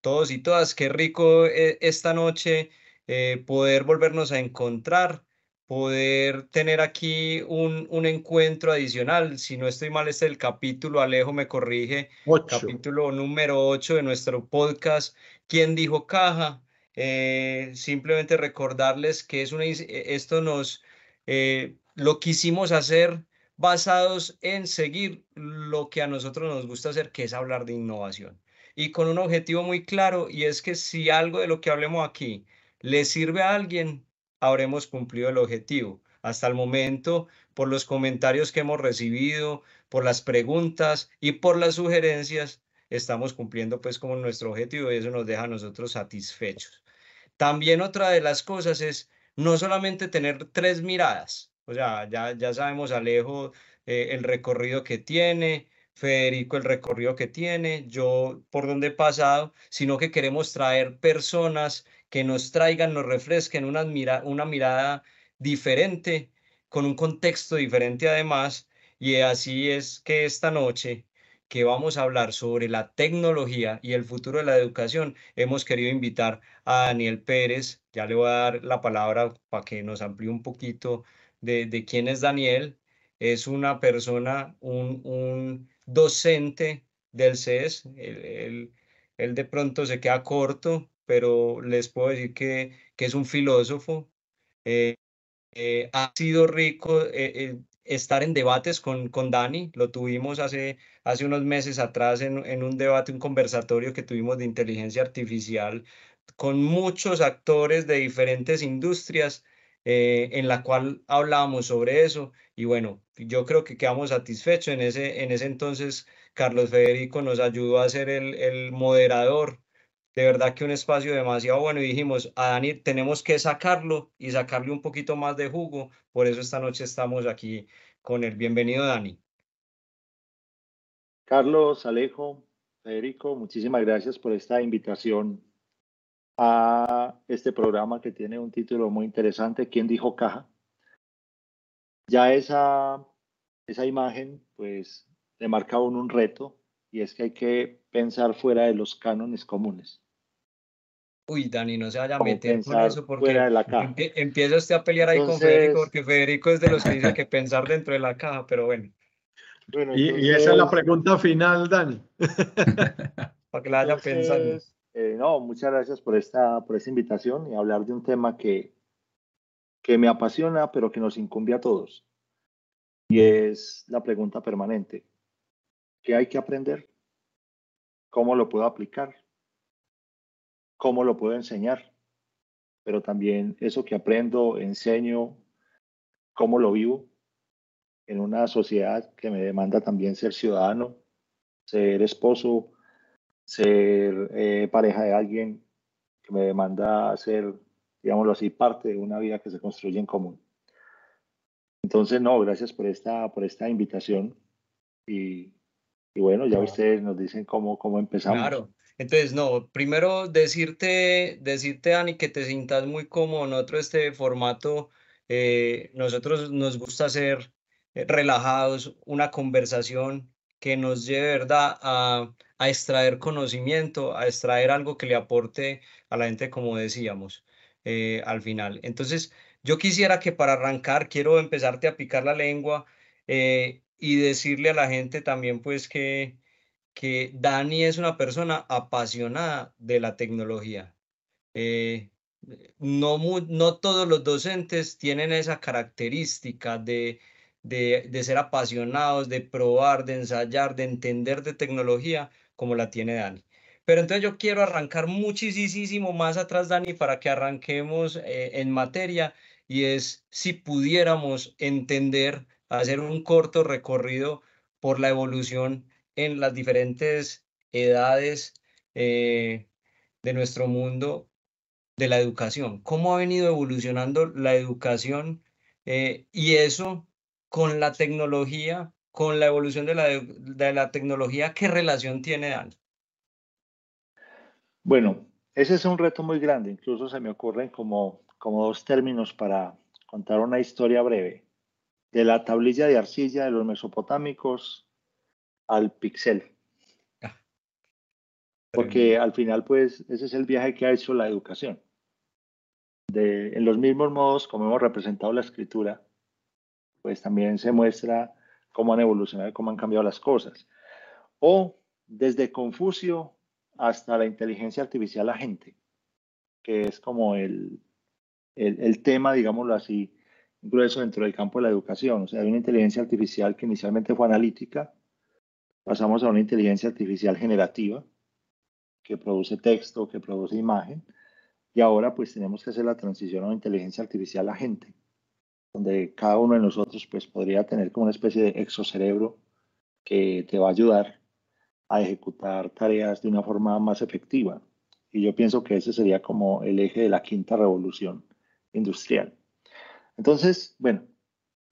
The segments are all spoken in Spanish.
todos y todas. Qué rico eh, esta noche eh, poder volvernos a encontrar, poder tener aquí un, un, encuentro adicional. Si no estoy mal, este es el capítulo, Alejo me corrige, capítulo número 8 de nuestro podcast, ¿Quién dijo caja? Eh, simplemente recordarles que es una, esto nos, lo quisimos hacer basados en seguir lo que a nosotros nos gusta hacer, que es hablar de innovación. Y con un objetivo muy claro, y es que si algo de lo que hablemos aquí le sirve a alguien, habremos cumplido el objetivo. Hasta el momento, por los comentarios que hemos recibido, por las preguntas y por las sugerencias, estamos cumpliendo pues como nuestro objetivo y eso nos deja a nosotros satisfechos. También otra de las cosas es no solamente tener tres miradas, o sea, ya, ya sabemos Alejo eh, el recorrido que tiene, Federico el recorrido que tiene, yo por dónde he pasado, sino que queremos traer personas que nos traigan, nos refresquen una, mira, una mirada diferente, con un contexto diferente además, y así es que esta noche que vamos a hablar sobre la tecnología y el futuro de la educación, hemos querido invitar a Daniel Pérez, ya le voy a dar la palabra para que nos amplíe un poquito de, quién es Daniel. Es una persona, un, docente del CES. Él, de pronto se queda corto, pero les puedo decir que, que es un filósofo. Eh, eh, ha sido rico eh, estar en debates con, con Dani. Lo tuvimos hace, hace unos meses atrás en, en un debate, un conversatorio que tuvimos de inteligencia artificial con muchos actores de diferentes industrias eh, en la cual hablábamos sobre eso y bueno, yo creo que quedamos satisfechos. En ese, en ese entonces, Carlos Federico nos ayudó a ser el, el moderador. De verdad que un espacio demasiado bueno y dijimos, a Dani tenemos que sacarlo y sacarle un poquito más de jugo. Por eso esta noche estamos aquí con el bienvenido Dani. Carlos, Alejo, Federico, muchísimas gracias por esta invitación a este programa que tiene un título muy interesante, ¿Quién dijo caja? Ya esa, esa imagen, pues, le marca a uno un reto y es que hay que pensar fuera de los cánones comunes. Uy, Dani, no se vaya a meter con eso porque empieza usted a pelear ahí con Federico, porque Federico es de los que dice que pensar dentro de la caja, pero bueno. y, esa es la pregunta final, Dani. Para que la haya pensado. Eh, no, muchas gracias por esta, por esta invitación y hablar de un tema que, que me apasiona, pero que nos incumbe a todos. Y es la pregunta permanente. ¿Qué hay que aprender? ¿Cómo lo puedo aplicar? ¿Cómo lo puedo enseñar? Pero también eso que aprendo, enseño, cómo lo vivo en una sociedad que me demanda también ser ciudadano, ser esposo, ser eh, pareja de alguien que me demanda ser, digámoslo así, parte de una vida que se construye en común. Entonces, no, gracias por esta, por esta invitación. Y, y bueno, ya ustedes nos dicen cómo, cómo empezamos. Claro. Entonces, no, primero decirte, decirte, Dani, que te sientas muy cómodo. Nosotros este formato, eh, nosotros nos gusta ser eh, relajados, una conversación que nos lleve, ¿verdad?, a, a extraer conocimiento, a extraer algo que le aporte a la gente, como decíamos, eh, al final. Entonces, yo quisiera que para arrancar, quiero empezarte a picar la lengua eh, y decirle a la gente también, pues, que, que Dani es una persona apasionada de la tecnología. Eh, no, no todos los docentes tienen esa característica de, de, de, ser apasionados, de probar, de ensayar, de entender de tecnología, como la tiene Dani. Pero entonces yo quiero arrancar muchísimo más atrás, Dani, para que arranquemos eh, en materia y es si pudiéramos entender, hacer un corto recorrido por la evolución en las diferentes edades eh, de nuestro mundo de la educación. ¿Cómo ha venido evolucionando la educación eh, y eso con la tecnología con la evolución de la, de la tecnología, ¿qué relación tiene Dani? Bueno, ese es un reto muy grande. Incluso se me ocurren como, como dos términos para contar una historia breve. De la tablilla de arcilla de los mesopotámicos al pixel. Ah, Porque al final, pues, ese es el viaje que ha hecho la educación. De, en los mismos modos como hemos representado la escritura, pues también se muestra cómo han evolucionado cómo han cambiado las cosas. O desde Confucio hasta la inteligencia artificial agente, que es como el, el, tema, digámoslo así, grueso dentro del campo de la educación. O sea, hay una inteligencia artificial que inicialmente fue analítica, pasamos a una inteligencia artificial generativa, que produce texto, que produce imagen, y ahora pues tenemos que hacer la transición a una inteligencia artificial agente, donde cada uno de nosotros pues podría tener como una especie de exocerebro que te va a ayudar a ejecutar tareas de una forma más efectiva. Y yo pienso que ese sería como el eje de la quinta revolución industrial. Entonces, bueno,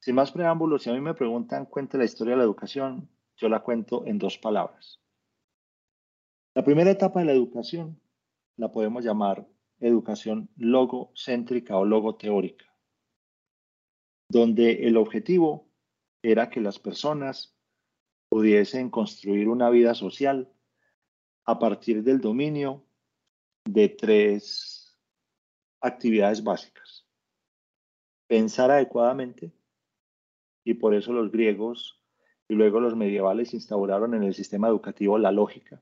sin más preámbulos, si a mí me preguntan, cuente la historia de la educación, yo la cuento en dos palabras. La primera etapa de la educación la podemos llamar educación logocéntrica o logoteórica, donde el objetivo era que las personas pudiesen construir una vida social a partir del dominio de tres actividades básicas. Pensar adecuadamente, y por eso los griegos y luego los medievales instauraron en el sistema educativo la lógica,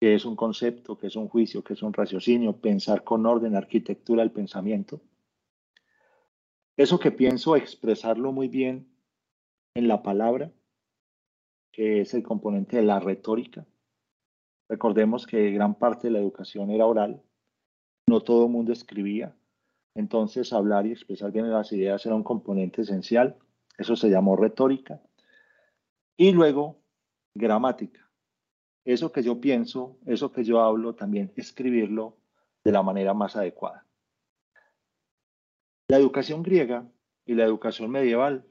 que es un concepto, que es un juicio, que es un raciocinio, pensar con orden, arquitectura del pensamiento. Eso que pienso expresarlo muy bien en la palabra, que es el componente de la retórica. Recordemos que gran parte de la educación era oral, no todo el mundo escribía, entonces hablar y expresar bien las ideas era un componente esencial, eso se llamó retórica. Y luego, gramática eso que yo pienso, eso que yo hablo, también escribirlo de la manera más adecuada. La educación griega y la educación medieval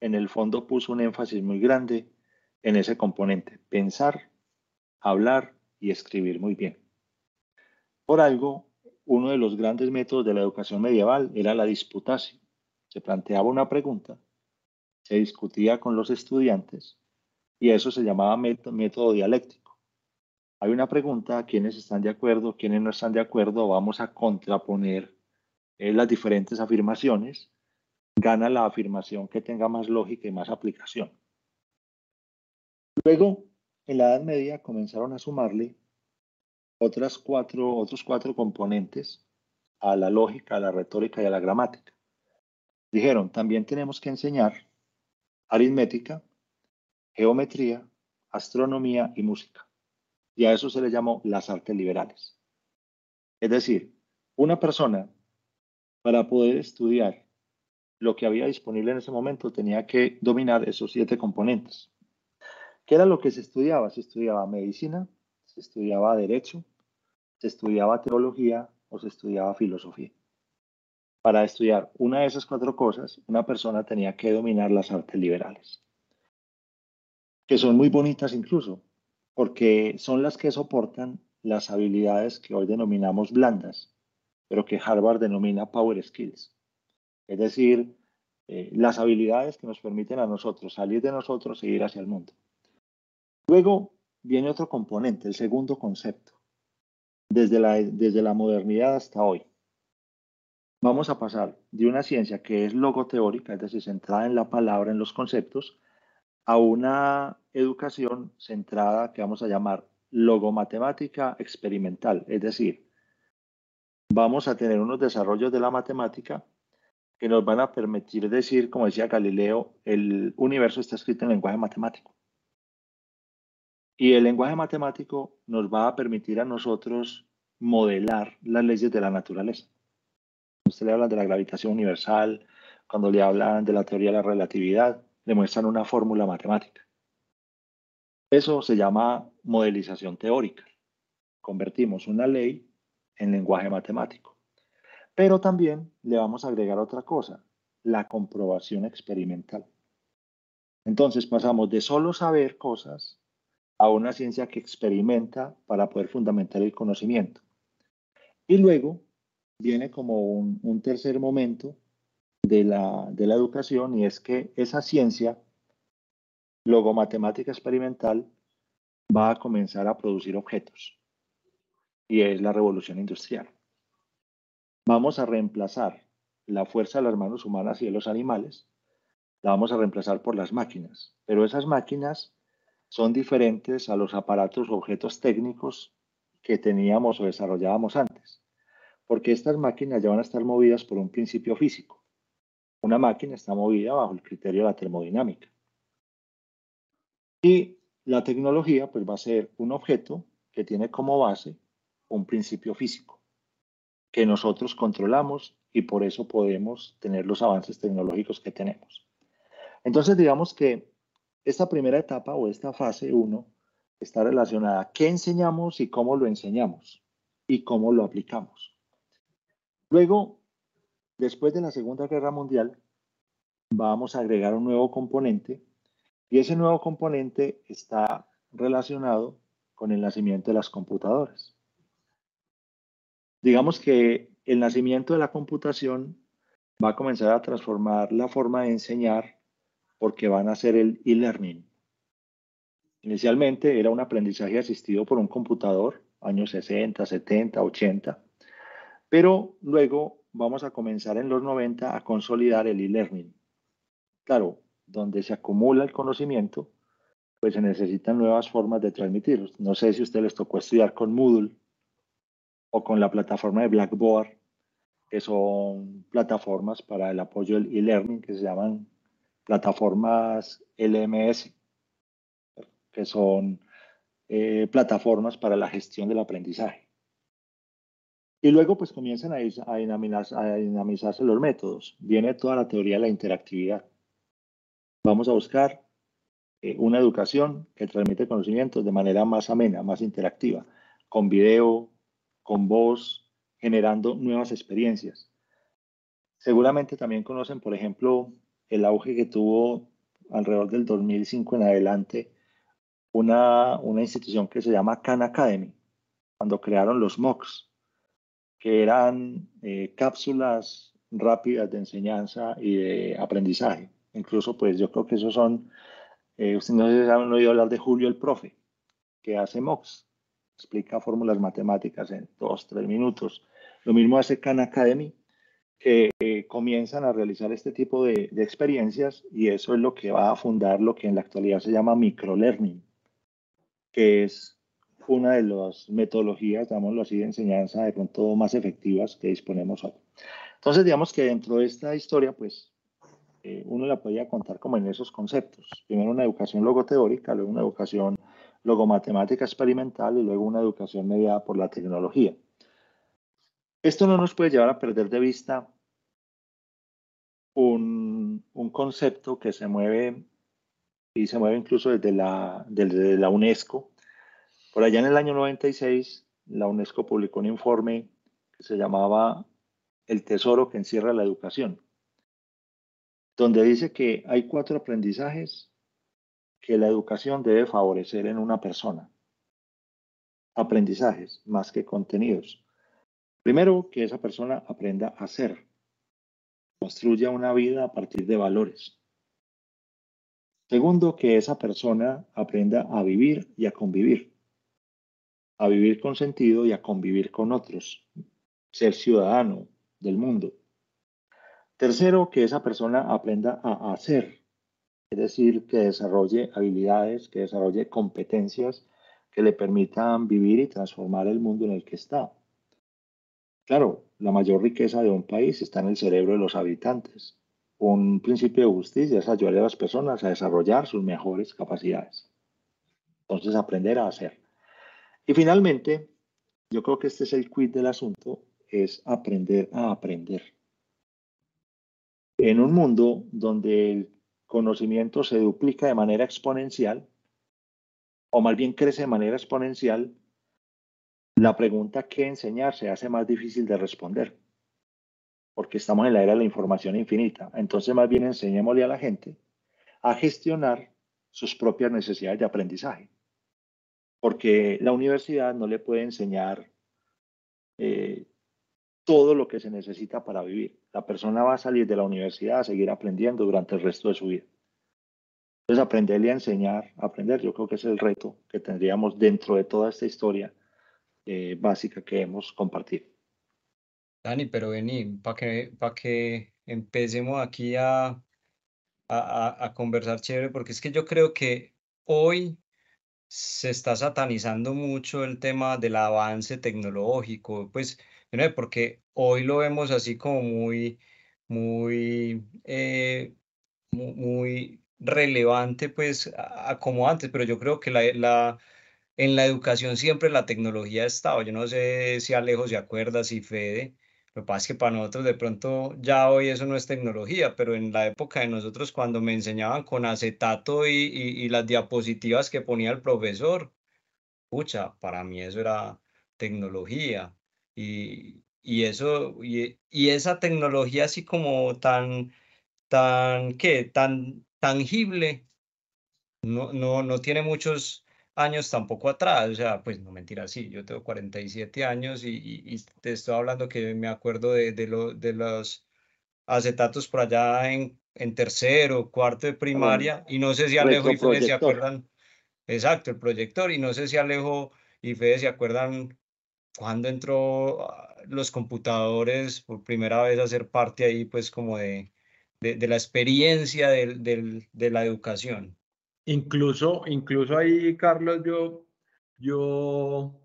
en el fondo puso un énfasis muy grande en ese componente, pensar, hablar y escribir muy bien. Por algo, uno de los grandes métodos de la educación medieval era la disputación. Se planteaba una pregunta, se discutía con los estudiantes y eso se llamaba método, dialéctico. Hay una pregunta, quiénes están de acuerdo, quiénes no están de acuerdo, vamos a contraponer eh, las diferentes afirmaciones, gana la afirmación que tenga más lógica y más aplicación. Luego, en la Edad Media comenzaron a sumarle otras cuatro, otros cuatro componentes a la lógica, a la retórica y a la gramática. Dijeron, también tenemos que enseñar aritmética, geometría, astronomía y música. Y a eso se le llamó las artes liberales. Es decir, una persona para poder estudiar lo que había disponible en ese momento tenía que dominar esos siete componentes. ¿Qué era lo que se estudiaba? Se estudiaba medicina, se estudiaba derecho, se estudiaba teología o se estudiaba filosofía. Para estudiar una de esas cuatro cosas, una persona tenía que dominar las artes liberales que son muy bonitas incluso, porque son las que soportan las habilidades que hoy denominamos blandas, pero que Harvard denomina power skills. Es decir, eh, las habilidades que nos permiten a nosotros salir de nosotros e ir hacia el mundo. Luego viene otro componente, el segundo concepto, desde la, desde la modernidad hasta hoy. Vamos a pasar de una ciencia que es logoteórica, es decir, centrada en la palabra, en los conceptos, a una educación centrada que vamos a llamar logomatemática experimental, es decir, vamos a tener unos desarrollos de la matemática que nos van a permitir decir, como decía Galileo, el universo está escrito en lenguaje matemático. Y el lenguaje matemático nos va a permitir a nosotros modelar las leyes de la naturaleza. Usted le hablan de la gravitación universal, cuando le hablan de la teoría de la relatividad, demuestran una fórmula matemática. Eso se llama modelización teórica. Convertimos una ley en lenguaje matemático. Pero también le vamos a agregar otra cosa, la comprobación experimental. Entonces pasamos de solo saber cosas a una ciencia que experimenta para poder fundamentar el conocimiento. Y luego viene como un, tercer momento de la, de la educación y es que esa ciencia logomatemática experimental va a comenzar a producir objetos y es la revolución industrial. Vamos a reemplazar la fuerza de las manos humanas y de los animales, la vamos a reemplazar por las máquinas, pero esas máquinas son diferentes a los aparatos o objetos técnicos que teníamos o desarrollábamos antes, porque estas máquinas ya van a estar movidas por un principio físico. Una máquina está movida bajo el criterio de la termodinámica. Y la tecnología pues va a ser un objeto que tiene como base un principio físico que nosotros controlamos y por eso podemos tener los avances tecnológicos que tenemos. Entonces digamos que esta primera etapa o esta fase 1 está relacionada a qué enseñamos y cómo lo enseñamos y cómo lo aplicamos. Luego, después de la Segunda Guerra Mundial, vamos a agregar un nuevo componente y ese nuevo componente está relacionado con el nacimiento de las computadoras. Digamos que el nacimiento de la computación va a comenzar a transformar la forma de enseñar porque van a hacer el e-learning. Inicialmente era un aprendizaje asistido por un computador, años 60, 70, 80, pero luego vamos a comenzar en los 90 a consolidar el e-learning. Claro, donde se acumula el conocimiento, pues se necesitan nuevas formas de transmitirlo. No sé si a ustedes les tocó estudiar con Moodle o con la plataforma de Blackboard, que son plataformas para el apoyo del e-learning que se llaman plataformas LMS, que son eh, plataformas para la gestión del aprendizaje. Y luego pues comienzan a, a, dinamizarse los métodos. Viene toda la teoría de la interactividad. Vamos a buscar eh, una educación que transmite conocimientos de manera más amena, más interactiva, con video, con voz, generando nuevas experiencias. Seguramente también conocen, por ejemplo, el auge que tuvo alrededor del 2005 en adelante una, una institución que se llama Khan Academy, cuando crearon los MOOCs, que eran eh, cápsulas rápidas de enseñanza y de aprendizaje. Incluso, pues yo creo que esos son, eh, ustedes no han oído hablar de Julio el Profe, que hace MOOCs, explica fórmulas matemáticas en dos, tres minutos. Lo mismo hace Khan Academy, que eh, comienzan a realizar este tipo de, experiencias y eso es lo que va a fundar lo que en la actualidad se llama microlearning, que es una de las metodologías, digámoslo así, de enseñanza de pronto más efectivas que disponemos hoy. Entonces, digamos que dentro de esta historia, pues, eh, uno la podría contar como en esos conceptos. Primero una educación logoteórica, luego una educación logomatemática experimental y luego una educación mediada por la tecnología. Esto no nos puede llevar a perder de vista un, concepto que se mueve y se mueve incluso desde la, desde la UNESCO. Por allá en el año 96, la UNESCO publicó un informe que se llamaba El tesoro que encierra la educación, donde dice que hay cuatro aprendizajes que la educación debe favorecer en una persona. Aprendizajes más que contenidos. Primero, que esa persona aprenda a ser, construya una vida a partir de valores. Segundo, que esa persona aprenda a vivir y a convivir, a vivir con sentido y a convivir con otros, ser ciudadano del mundo. Tercero, que esa persona aprenda a hacer, es decir, que desarrolle habilidades, que desarrolle competencias que le permitan vivir y transformar el mundo en el que está. Claro, la mayor riqueza de un país está en el cerebro de los habitantes. Un principio de justicia es ayudar a las personas a desarrollar sus mejores capacidades. Entonces, aprender a hacer. Y finalmente, yo creo que este es el quid del asunto, es aprender a aprender. En un mundo donde el conocimiento se duplica de manera exponencial, o más bien crece de manera exponencial, la pregunta ¿qué enseñar? se hace más difícil de responder, porque estamos en la era de la información infinita. Entonces, más bien enseñémosle a la gente a gestionar sus propias necesidades de aprendizaje, porque la universidad no le puede enseñar eh, todo lo que se necesita para vivir. La persona va a salir de la universidad a seguir aprendiendo durante el resto de su vida. Entonces, aprender y enseñar, aprender, yo creo que es el reto que tendríamos dentro de toda esta historia eh, básica que hemos compartido. Dani, pero vení, para que, para que empecemos aquí a, a, a, conversar chévere, porque es que yo creo que hoy se está satanizando mucho el tema del avance tecnológico, pues, porque hoy lo vemos así como muy, muy, eh, muy, relevante, pues, a, como antes, pero yo creo que la, la, en la educación siempre la tecnología ha estado. Yo no sé si Alejo se acuerda, si Fede, lo que pasa es que para nosotros de pronto ya hoy eso no es tecnología, pero en la época de nosotros cuando me enseñaban con acetato y, y, las diapositivas que ponía el profesor, pucha, para mí eso era tecnología. Y, y eso, y, y, esa tecnología así como tan, tan, ¿qué? Tan tangible, no, no, no tiene muchos años tampoco atrás, o sea, pues no mentira, sí, yo tengo 47 años y, y, te estoy hablando que me acuerdo de, de, lo, de los acetatos por allá en, en tercero, cuarto de primaria, y no sé si Alejo y Fede se acuerdan, exacto, el proyector, y no sé si Alejo y Fede se acuerdan cuando entró los computadores por primera vez a ser parte ahí, pues como de, de, de la experiencia del, del, de la educación. Incluso, incluso ahí, Carlos, yo, yo,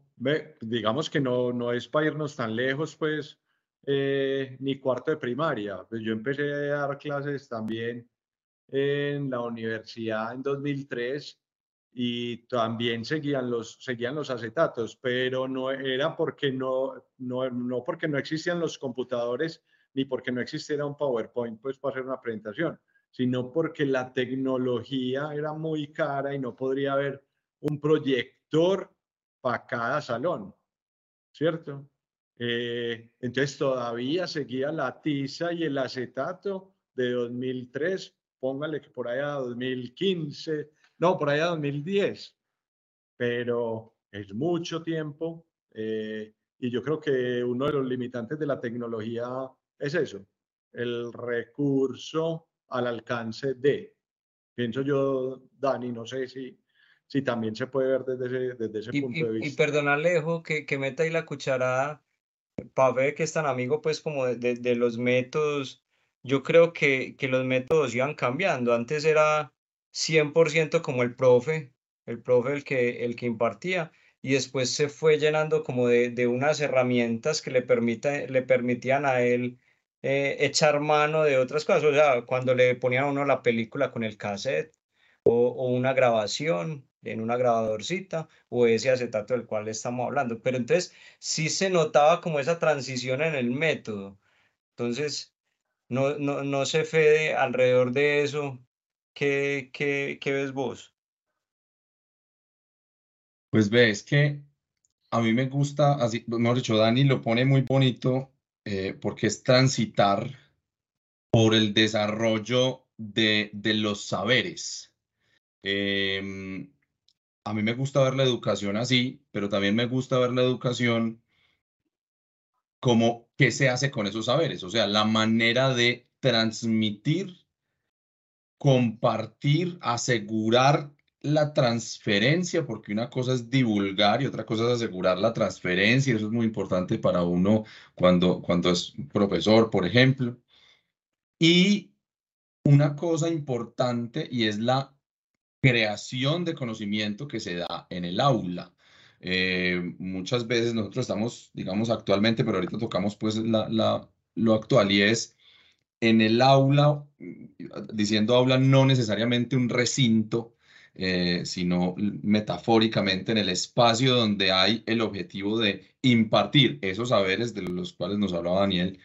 digamos que no, no es para irnos tan lejos, pues, eh, ni cuarto de primaria. Pues yo empecé a dar clases también en la universidad en 2003 y también seguían los, seguían los acetatos, pero no era porque no, no, no porque no existían los computadores ni porque no existiera un PowerPoint pues para hacer una presentación, sino porque la tecnología era muy cara y no podría haber un proyector para cada salón, ¿cierto? Eh, entonces todavía seguía la tiza y el acetato de 2003, póngale que por allá 2015, no, por allá 2010, pero es mucho tiempo eh, y yo creo que uno de los limitantes de la tecnología es eso, el recurso al alcance de. Pienso yo, Dani, no sé si, si también se puede ver desde ese, desde ese punto de vista. Y perdona, Alejo, que, que meta ahí la cucharada para ver que es tan amigo, pues, como de, de, los métodos. Yo creo que, que los métodos iban cambiando. Antes era 100% como el profe, el profe el que, el que impartía, y después se fue llenando como de, de unas herramientas que le, permita, le permitían a él eh, echar mano de otras cosas. O sea, cuando le ponían a uno la película con el cassette o, una grabación en una grabadorcita o ese acetato del cual estamos hablando. Pero entonces sí se notaba como esa transición en el método. Entonces, no, no, no se fede alrededor de eso. ¿Qué, qué, qué ves vos? Pues ves que a mí me gusta, así, mejor dicho, Dani lo pone muy bonito eh, porque es transitar por el desarrollo de, de los saberes. Em, a mí me gusta ver la educación así, pero también me gusta ver la educación como qué se hace con esos saberes, o sea, la manera de transmitir, compartir, asegurar la transferencia, porque una cosa es divulgar y otra cosa es asegurar la transferencia, eso es muy importante para uno cuando, cuando es profesor, por ejemplo. Y una cosa importante y es la creación de conocimiento que se da en el aula. Eh, muchas veces nosotros estamos, digamos, actualmente, pero ahorita tocamos pues la, la, lo actual y es en el aula, diciendo aula no necesariamente un recinto, eh, sino metafóricamente en el espacio donde hay el objetivo de impartir esos saberes de los cuales nos hablaba Daniel,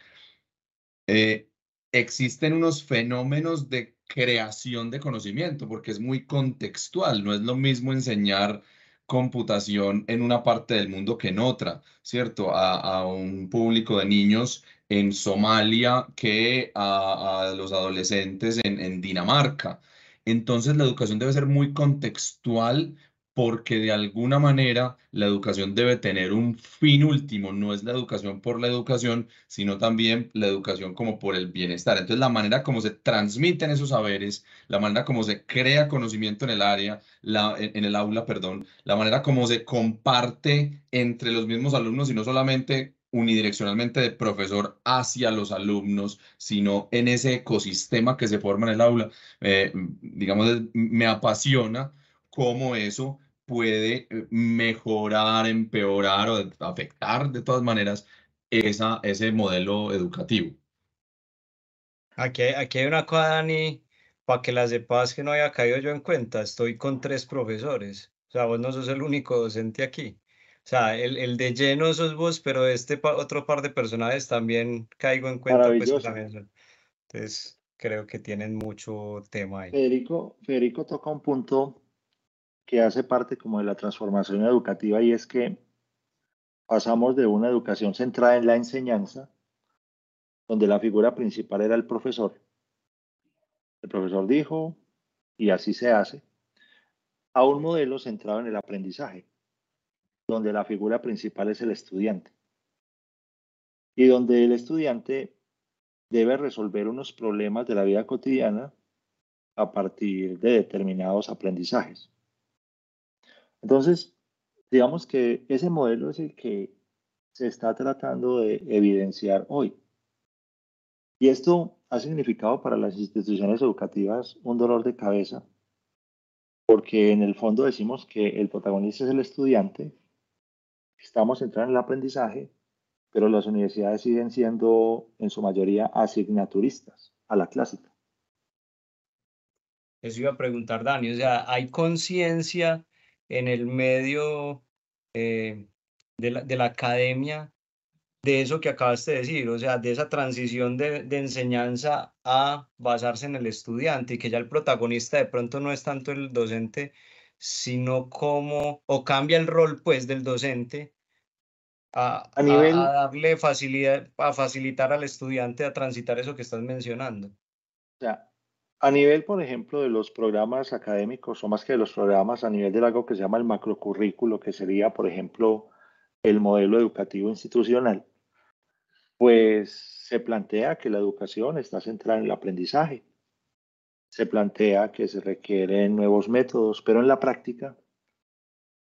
eh, existen unos fenómenos de creación de conocimiento, porque es muy contextual, no es lo mismo enseñar computación en una parte del mundo que en otra, ¿cierto? A, un público de niños en Somalia que a, los adolescentes en, en Dinamarca. Entonces la educación debe ser muy contextual porque de alguna manera la educación debe tener un fin último, no es la educación por la educación, sino también la educación como por el bienestar. Entonces, la manera como se transmiten esos saberes, la manera como se crea conocimiento en el área, la, en el aula, perdón, la manera como se comparte entre los mismos alumnos y no solamente unidireccionalmente de profesor hacia los alumnos, sino en ese ecosistema que se forma en el aula. Eh, digamos, me apasiona cómo eso puede eh, mejorar, empeorar o afectar de todas maneras esa, ese modelo educativo. Aquí, aquí hay una cosa, Dani, para que la sepas que no había caído yo en cuenta. Estoy con tres profesores. O sea, vos no sos el único docente aquí. O sea, el, el de lleno sos vos, pero este otro par de personajes también caigo en cuenta. Pues, también Entonces, creo que tienen mucho tema ahí. Federico, Federico toca un punto que hace parte como de la transformación educativa y es que pasamos de una educación centrada en la enseñanza, donde la figura principal era el profesor. El profesor dijo, y así se hace, a un modelo centrado en el aprendizaje, donde la figura principal es el estudiante y donde el estudiante debe resolver unos problemas de la vida cotidiana a partir de determinados aprendizajes. Entonces, digamos que ese modelo es el que se está tratando de evidenciar hoy. Y esto ha significado para las instituciones educativas un dolor de cabeza, porque en el fondo decimos que el protagonista es el estudiante, estamos centrados en el aprendizaje, pero las universidades siguen siendo en su mayoría asignaturistas a la clásica. Eso iba a preguntar Dani, o sea, ¿hay conciencia en el medio eh, de, la, de, la, academia de eso que acabaste de decir, o sea, de esa transición de, de, enseñanza a basarse en el estudiante y que ya el protagonista de pronto no es tanto el docente, sino como, o cambia el rol pues del docente a, a, nivel, a, darle facilidad, a facilitar al estudiante a transitar eso que estás mencionando. O sea, a nivel, por ejemplo, de los programas académicos, o más que de los programas, a nivel de algo que se llama el macrocurrículo, que sería, por ejemplo, el modelo educativo institucional, pues se plantea que la educación está centrada en el aprendizaje. Se plantea que se requieren nuevos métodos, pero en la práctica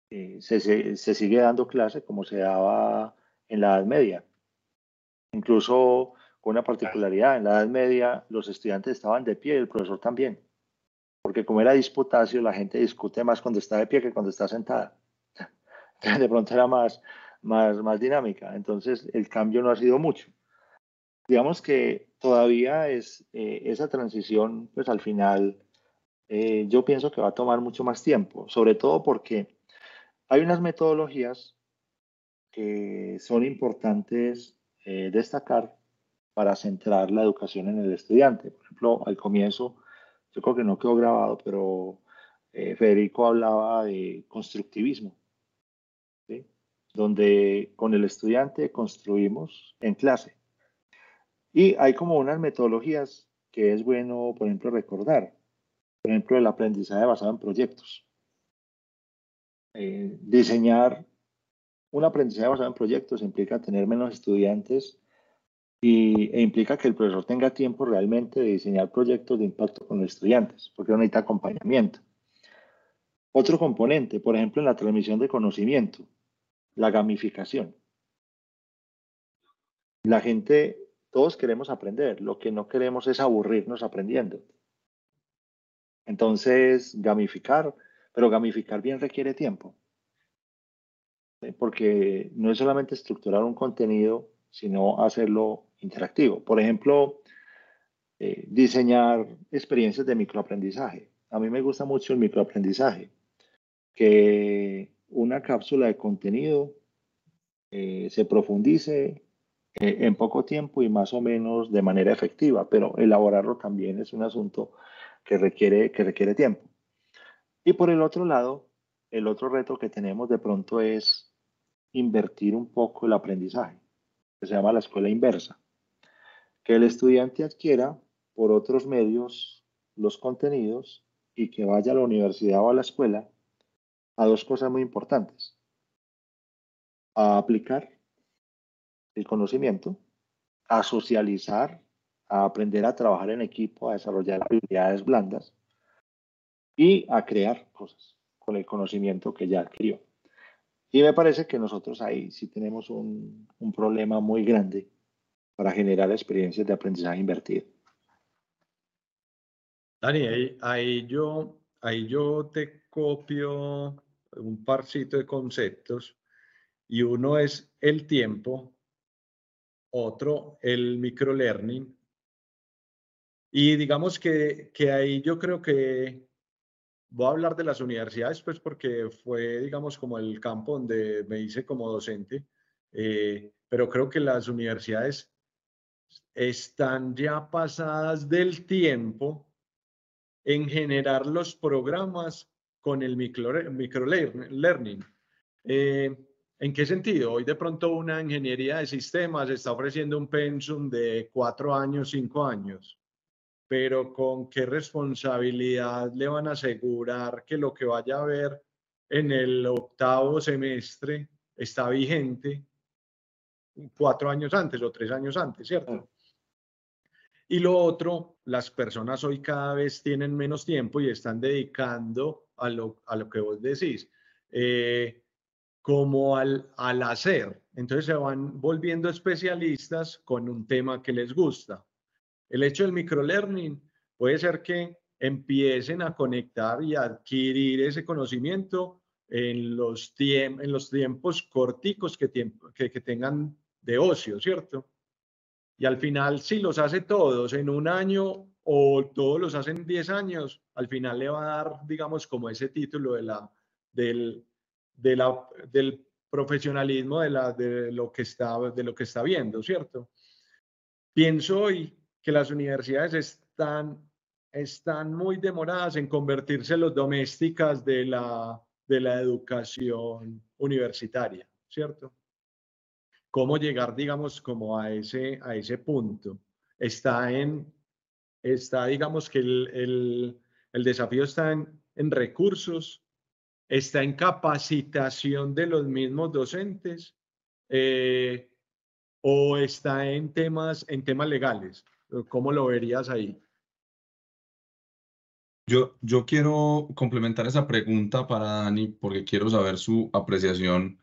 eh, se, se, se sigue dando clase como se daba en la Edad Media. Incluso con una particularidad. En la Edad Media los estudiantes estaban de pie y el profesor también, porque como era disputacio, la gente discute más cuando está de pie que cuando está sentada. De pronto era más, más, más dinámica. Entonces el cambio no ha sido mucho. Digamos que todavía es eh, esa transición, pues al final eh, yo pienso que va a tomar mucho más tiempo, sobre todo porque hay unas metodologías que son importantes eh, destacar para centrar la educación en el estudiante. Por ejemplo, al comienzo, yo creo que no quedó grabado, pero eh, Federico hablaba de constructivismo, ¿sí? donde con el estudiante construimos en clase. Y hay como unas metodologías que es bueno, por ejemplo, recordar. Por ejemplo, el aprendizaje basado en proyectos. Eh, diseñar un aprendizaje basado en proyectos implica tener menos estudiantes y, e implica que el profesor tenga tiempo realmente de diseñar proyectos de impacto con los estudiantes, porque no necesita acompañamiento. Otro componente, por ejemplo, en la transmisión de conocimiento, la gamificación. La gente, todos queremos aprender, lo que no queremos es aburrirnos aprendiendo. Entonces, gamificar, pero gamificar bien requiere tiempo, porque no es solamente estructurar un contenido, sino hacerlo interactivo. Por ejemplo, eh, diseñar experiencias de microaprendizaje. A mí me gusta mucho el microaprendizaje, que una cápsula de contenido eh, se profundice eh, en poco tiempo y más o menos de manera efectiva, pero elaborarlo también es un asunto que requiere, que requiere tiempo. Y por el otro lado, el otro reto que tenemos de pronto es invertir un poco el aprendizaje, que se llama la escuela inversa que el estudiante adquiera por otros medios los contenidos y que vaya a la universidad o a la escuela a dos cosas muy importantes. A aplicar el conocimiento, a socializar, a aprender a trabajar en equipo, a desarrollar habilidades blandas y a crear cosas con el conocimiento que ya adquirió. Y me parece que nosotros ahí sí tenemos un, un problema muy grande para generar experiencias de aprendizaje invertido. Dani, ahí, yo, ahí yo te copio un parcito de conceptos y uno es el tiempo, otro el microlearning. Y digamos que, que ahí yo creo que voy a hablar de las universidades, pues porque fue, digamos, como el campo donde me hice como docente, eh, pero creo que las universidades están ya pasadas del tiempo en generar los programas con el microlearning. eh, ¿En qué sentido? Hoy de pronto una ingeniería de sistemas está ofreciendo un pensum de cuatro años, cinco años, pero ¿con qué responsabilidad le van a asegurar que lo que vaya a ver en el octavo semestre está vigente cuatro años antes o tres años antes, ¿cierto? Y lo otro, las personas hoy cada vez tienen menos tiempo y están dedicando a lo, a lo que vos decís, eh, como al, al hacer. Entonces se van volviendo especialistas con un tema que les gusta. El hecho del microlearning puede ser que empiecen a conectar y a adquirir ese conocimiento en los, en los tiempos corticos que, que, que tengan de ocio, ¿cierto? Y al final, si los hace todos en un año o todos los hacen 10 años, al final le va a dar, digamos, como ese título de la, del, del profesionalismo de, la, de, lo que está, de lo que está viendo, ¿cierto? Pienso hoy que las universidades están, están muy demoradas en convertirse en los domésticas de la, de la educación universitaria, ¿cierto? Cómo llegar, digamos, como a ese, a ese punto. Está en, está, digamos, que el, el, el desafío está en, en, recursos, está en capacitación de los mismos docentes eh, o está en temas, en temas legales. ¿Cómo lo verías ahí? Yo, yo quiero complementar esa pregunta para Dani porque quiero saber su apreciación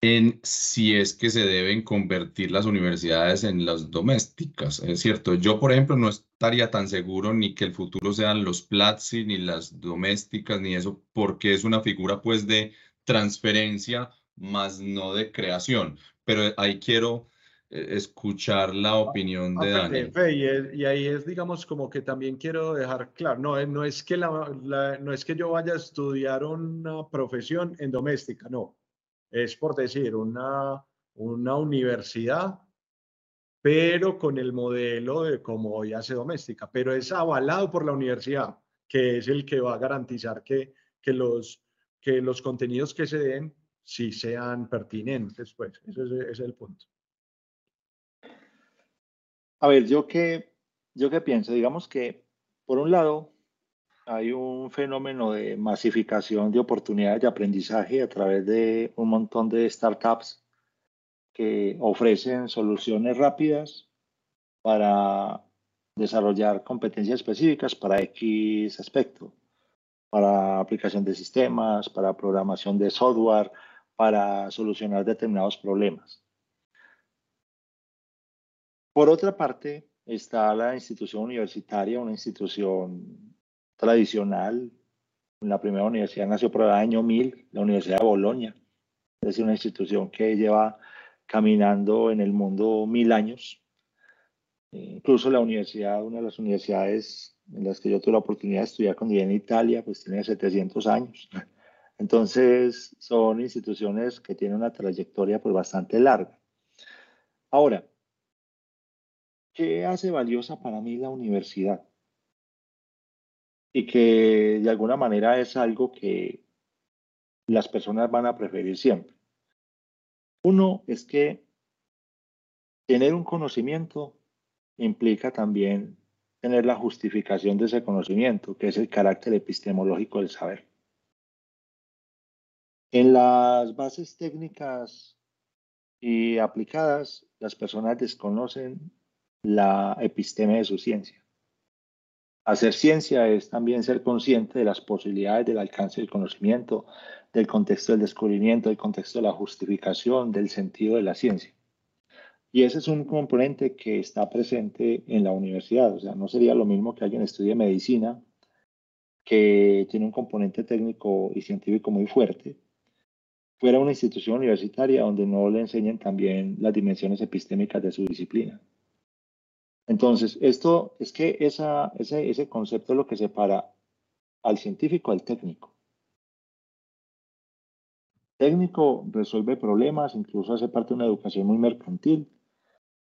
en si es que se deben convertir las universidades en las domésticas. Es cierto, yo por ejemplo no estaría tan seguro ni que el futuro sean los Platzi, ni las domésticas, ni eso, porque es una figura pues de transferencia, más no de creación. Pero ahí quiero eh, escuchar la ah, opinión de ah, Daniel. Y, ahí es, digamos, como que también quiero dejar claro, no, no, es que la, no es que yo vaya a estudiar una profesión en doméstica, no es por decir, una, una universidad, pero con el modelo de como hoy hace doméstica, pero es avalado por la universidad, que es el que va a garantizar que, que, los, que los contenidos que se den sí sean pertinentes, pues, ese es, ese es el punto. A ver, yo qué, yo qué pienso, digamos que, por un lado, hay un fenómeno de masificación de oportunidades de aprendizaje a través de un montón de startups que ofrecen soluciones rápidas para desarrollar competencias específicas para X aspecto, para aplicación de sistemas, para programación de software, para solucionar determinados problemas. Por otra parte, está la institución universitaria, una institución tradicional. La primera universidad nació por el año 1000, la Universidad de Bolonia. Es una institución que lleva caminando en el mundo mil años. incluso la universidad, una de las universidades en las que yo tuve la oportunidad de estudiar cuando vivía en Italia, pues tiene 700 años. Entonces, son instituciones que tienen una trayectoria pues bastante larga. Ahora, ¿qué hace valiosa para mí la universidad? Y que de alguna manera es algo que las personas van a preferir siempre. Uno es que tener un conocimiento implica también tener la justificación de ese conocimiento, que es el carácter epistemológico del saber. En las bases técnicas y aplicadas, las personas desconocen la episteme de su ciencia. Hacer ciencia es también ser consciente de las posibilidades del alcance del conocimiento, del contexto del descubrimiento, del contexto de la justificación, del sentido de la ciencia. Y ese es un componente que está presente en la universidad. O sea, no sería lo mismo que alguien estudie medicina, que tiene un componente técnico y científico muy fuerte, fuera una institución universitaria donde no le enseñen también las dimensiones epistémicas de su disciplina. Entonces, esto es que ese, ese concepto es lo que separa al científico al técnico. Técnico resuelve problemas, incluso hace parte de una educación muy mercantil,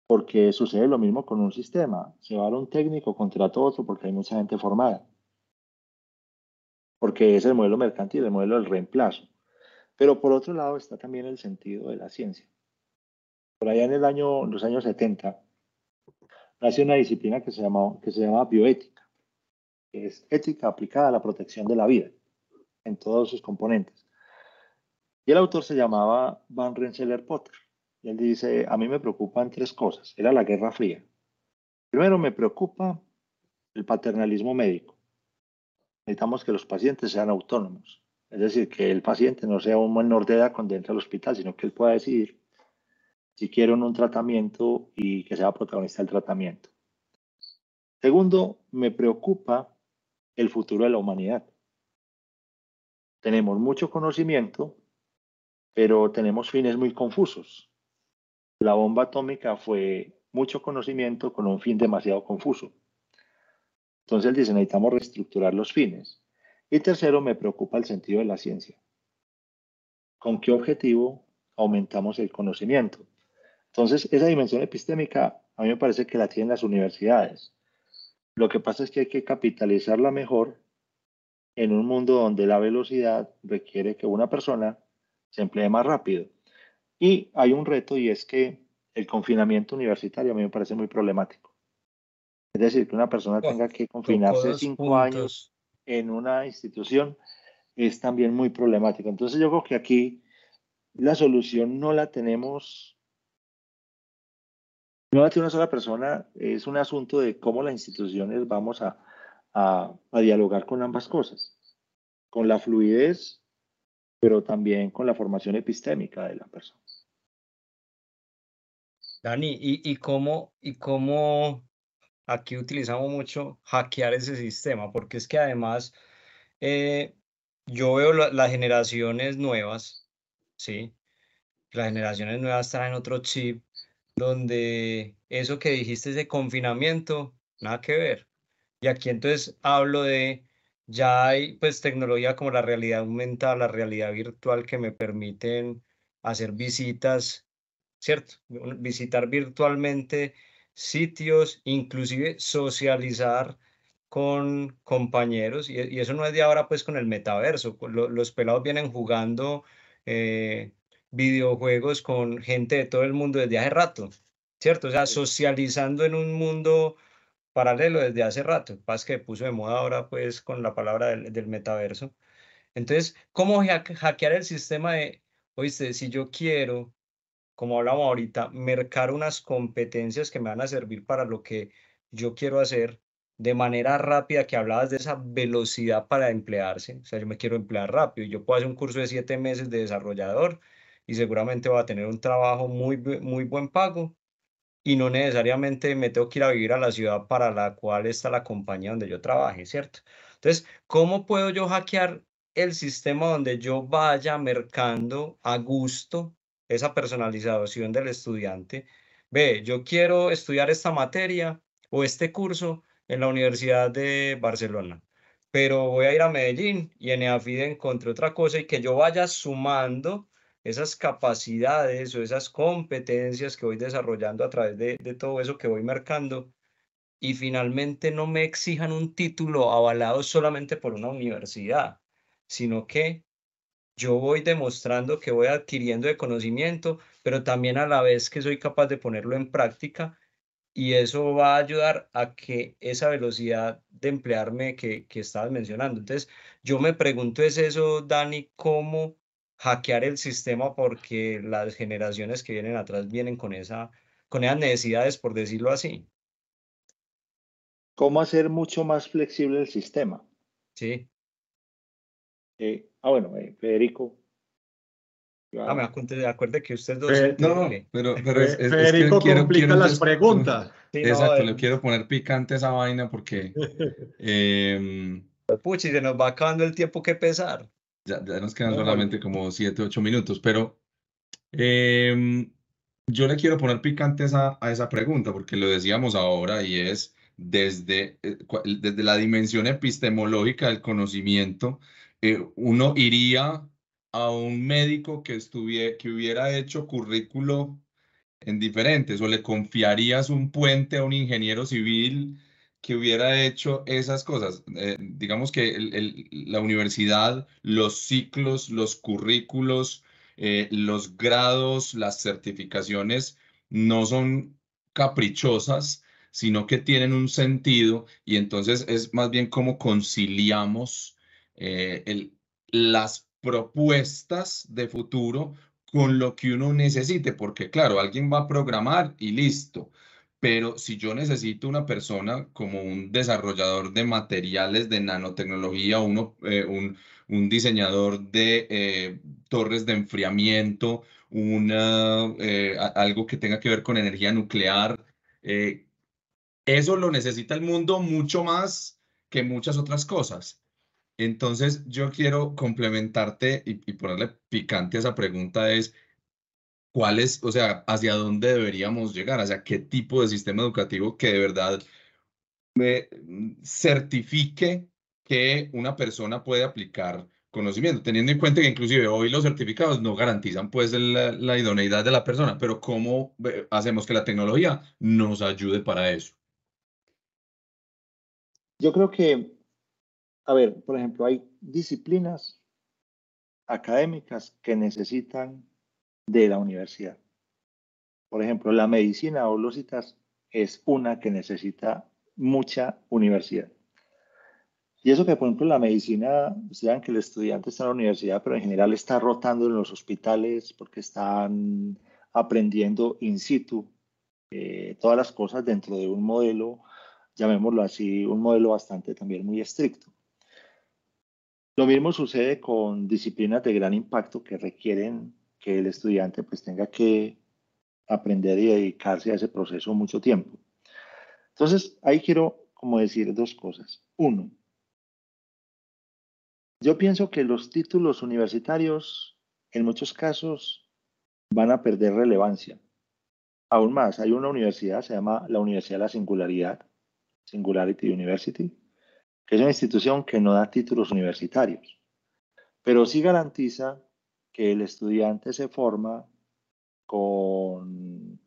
porque sucede lo mismo con un sistema. Se va a un técnico, contrata otro porque hay mucha gente formada. Porque es el modelo mercantil, el modelo del reemplazo. Pero por otro lado está también el sentido de la ciencia. Por allá en el año, los años 70, nace una disciplina que se, llama, que se llama bioética, que es ética aplicada a la protección de la vida en todos sus componentes. Y el autor se llamaba Van Rensselaer Potter. Y él dice, a mí me preocupan tres cosas. Era la Guerra Fría. Primero me preocupa el paternalismo médico. Necesitamos que los pacientes sean autónomos. Es decir, que el paciente no sea un menor de edad cuando entra al hospital, sino que él pueda decidir si quiere un tratamiento y que sea protagonista del tratamiento. Segundo, me preocupa el futuro de la humanidad. Tenemos mucho conocimiento, pero tenemos fines muy confusos. La bomba atómica fue mucho conocimiento con un fin demasiado confuso. Entonces él dice, necesitamos reestructurar los fines. Y tercero, me preocupa el sentido de la ciencia. ¿Con qué objetivo aumentamos el conocimiento? Entonces, esa dimensión epistémica a mí me parece que la tienen las universidades. Lo que pasa es que hay que capitalizarla mejor en un mundo donde la velocidad requiere que una persona se emplee más rápido. Y hay un reto y es que el confinamiento universitario a mí me parece muy problemático. Es decir, que una persona tenga que confinarse cinco años en una institución es también muy problemático. Entonces yo creo que aquí la solución no la tenemos, no tiene una sola persona, es un asunto de cómo las instituciones vamos a, dialogar con ambas cosas, con la fluidez, pero también con la formación epistémica de la persona. Dani, ¿y, cómo, y cómo aquí utilizamos mucho hackear ese sistema, porque es que además eh, yo veo las generaciones nuevas, ¿sí? Las generaciones nuevas están en otro chip donde eso que dijiste de confinamiento, nada que ver. Y aquí entonces hablo de, ya hay pues tecnología como la realidad aumentada, la realidad virtual que me permiten hacer visitas, ¿cierto? Visitar virtualmente sitios, inclusive socializar con compañeros, y, eso no es de ahora pues con el metaverso, los pelados vienen jugando eh, videojuegos con gente de todo el mundo desde hace rato, ¿cierto? O sea, socializando en un mundo paralelo desde hace rato, pasa que puso de moda ahora pues con la palabra del, del metaverso. Entonces, ¿cómo hackear el sistema de, oíste, si yo quiero como hablamos ahorita, mercar unas competencias que me van a servir para lo que yo quiero hacer de manera rápida, que hablabas de esa velocidad para emplearse. O sea, yo me quiero emplear rápido. Yo puedo hacer un curso de siete meses de desarrollador y seguramente voy a tener un trabajo muy, muy buen pago y no necesariamente me tengo que ir a vivir a la ciudad para la cual está la compañía donde yo trabaje, ¿cierto? Entonces, ¿cómo puedo yo hackear el sistema donde yo vaya mercando a gusto esa personalización del estudiante. Ve, yo quiero estudiar esta materia o este curso en la Universidad de Barcelona, pero voy a ir a Medellín y en EAFIDE encontré otra cosa y que yo vaya sumando esas capacidades o esas competencias que voy desarrollando a través de, de todo eso que voy marcando y finalmente no me exijan un título avalado solamente por una universidad, sino que yo voy demostrando que voy adquiriendo de conocimiento, pero también a la vez que soy capaz de ponerlo en práctica y eso va a ayudar a que esa velocidad de emplearme que, que estabas mencionando. Entonces, yo me pregunto es eso, Dani, ¿cómo hackear el sistema porque las generaciones que vienen atrás vienen con, esa, con esas necesidades, por decirlo así. ¿Cómo hacer mucho más flexible el sistema? Sí. Eh, ah, bueno, eh, Federico. Ah, me acuerde, que usted dos. no, no, pero, pero es, Federico complica las preguntas. Exacto, le quiero poner picante esa vaina porque. eh, Puchi, se nos va acabando el tiempo que pesar. Ya, nos quedan solamente como 7, 8 minutos, pero em, yo le quiero poner picante a, a esa pregunta porque lo decíamos ahora y es desde, eh, desde la dimensión epistemológica del conocimiento, eh, uno iría a un médico que, estuviera, que hubiera hecho currículo en diferentes o le confiarías un puente a un ingeniero civil que hubiera hecho esas cosas. Eh, digamos que la universidad, los ciclos, los currículos, eh, los grados, las certificaciones no son caprichosas, sino que tienen un sentido y entonces es más bien como conciliamos eh, las propuestas de futuro con lo que uno necesite, porque claro, alguien va a programar y listo, pero si yo necesito una persona como un desarrollador de materiales de nanotecnología, eh, un, un, diseñador de eh, torres de enfriamiento, una, eh, algo que tenga que ver con energía nuclear, eso lo necesita el mundo mucho más que muchas otras cosas. Entonces, yo quiero complementarte y, y ponerle picante a esa pregunta es, cuál es, o sea, hacia dónde deberíamos llegar, hacia qué tipo de sistema educativo que de verdad me mm, certifique que una persona puede aplicar conocimiento, teniendo en cuenta que inclusive hoy los certificados no garantizan pues la, idoneidad de la persona, pero cómo hacemos que la tecnología nos ayude para eso. Yo creo que, a ver, por ejemplo, hay disciplinas académicas que necesitan de la universidad. Por ejemplo, la medicina o citas es una que necesita mucha universidad. Y eso que, por ejemplo, la medicina, sean que el estudiante está en la universidad, pero en general está rotando en los hospitales porque están aprendiendo in situ eh, todas las cosas dentro de un modelo, llamémoslo así, un modelo bastante también muy estricto. Lo mismo sucede con disciplinas de gran impacto que requieren que el estudiante pues tenga que aprender y dedicarse a ese proceso mucho tiempo. Entonces, ahí quiero como decir dos cosas. Uno, yo pienso que los títulos universitarios en muchos casos van a perder relevancia. Aún más, hay una universidad, se llama la Universidad de la Singularidad, Singularity University, que es una institución que no da títulos universitarios, pero sí garantiza que el estudiante se forma con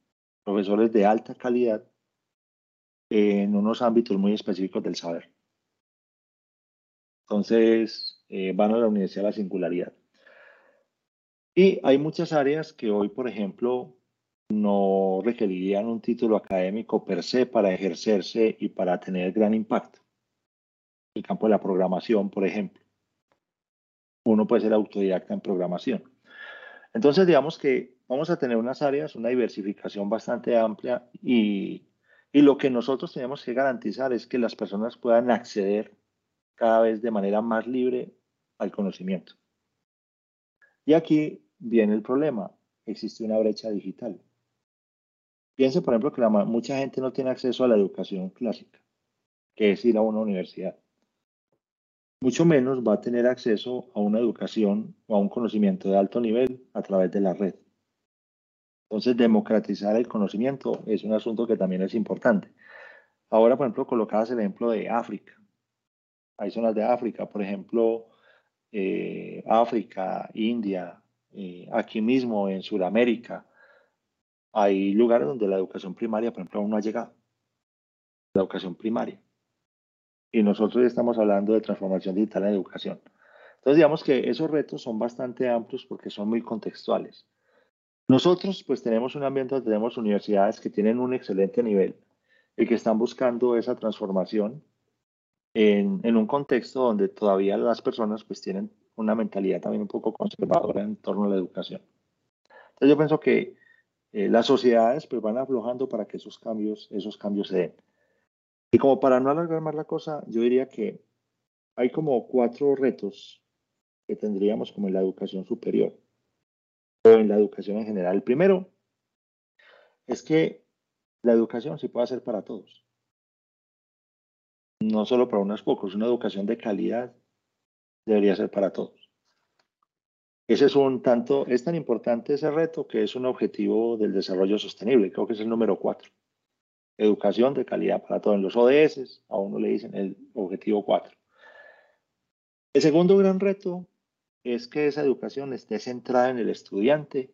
profesores de alta calidad en unos ámbitos muy específicos del saber. Entonces, eh, van a la Universidad de la Singularidad. Y hay muchas áreas que hoy, por ejemplo, no requerirían un título académico per se para ejercerse y para tener gran impacto. El campo de la programación, por ejemplo uno puede ser autodidacta en programación. Entonces, digamos que vamos a tener unas áreas, una diversificación bastante amplia y, y lo que nosotros tenemos que garantizar es que las personas puedan acceder cada vez de manera más libre al conocimiento. Y aquí viene el problema, existe una brecha digital. Piense, por ejemplo, que la, mucha gente no tiene acceso a la educación clásica, que es ir a una universidad mucho menos va a tener acceso a una educación o a un conocimiento de alto nivel a través de la red. Entonces, democratizar el conocimiento es un asunto que también es importante. Ahora, por ejemplo, colocabas el ejemplo de África. Hay zonas de África, por ejemplo, eh, África, India, eh, aquí mismo en Sudamérica. Hay lugares donde la educación primaria, por ejemplo, aún no ha llegado. La educación primaria y nosotros estamos hablando de transformación digital en educación. Entonces, digamos que esos retos son bastante amplios porque son muy contextuales. Nosotros, pues, tenemos un ambiente donde tenemos universidades que tienen un excelente nivel y que están buscando esa transformación en, en, un contexto donde todavía las personas pues tienen una mentalidad también un poco conservadora en torno a la educación. Entonces yo pienso que eh, las sociedades pues van aflojando para que esos cambios, esos cambios se den. Y como para no alargar más la cosa, yo diría que hay como cuatro retos que tendríamos como en la educación superior o en la educación en general. El primero es que la educación se puede hacer para todos, no solo para unos pocos, una educación de calidad debería ser para todos. Ese es un tanto, es tan importante ese reto que es un objetivo del desarrollo sostenible, creo que es el número cuatro. Educación de calidad para todos. En los ODS, a uno le dicen el objetivo cuatro. El segundo gran reto es que esa educación esté centrada en el estudiante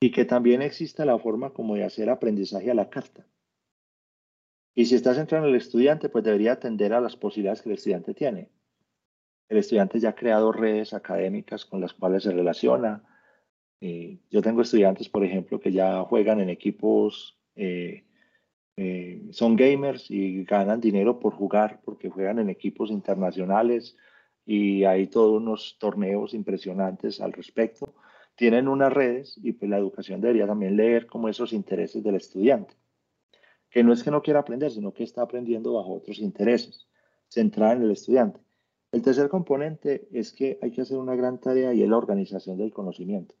y que también exista la forma como de hacer aprendizaje a la carta. Y si está centrado en el estudiante, pues debería atender a las posibilidades que el estudiante tiene el estudiante ya ha creado redes académicas con las cuales se relaciona. Eh, yo tengo estudiantes, por ejemplo, que ya juegan en equipos, eh, eh, son gamers y ganan dinero por jugar porque juegan en equipos internacionales y hay todos unos torneos impresionantes al respecto. Tienen unas redes y pues la educación debería también leer como esos intereses del estudiante, que no es que no quiera aprender, sino que está aprendiendo bajo otros intereses, centrada en el estudiante. El tercer componente es que hay que hacer una gran tarea y es la organización del conocimiento.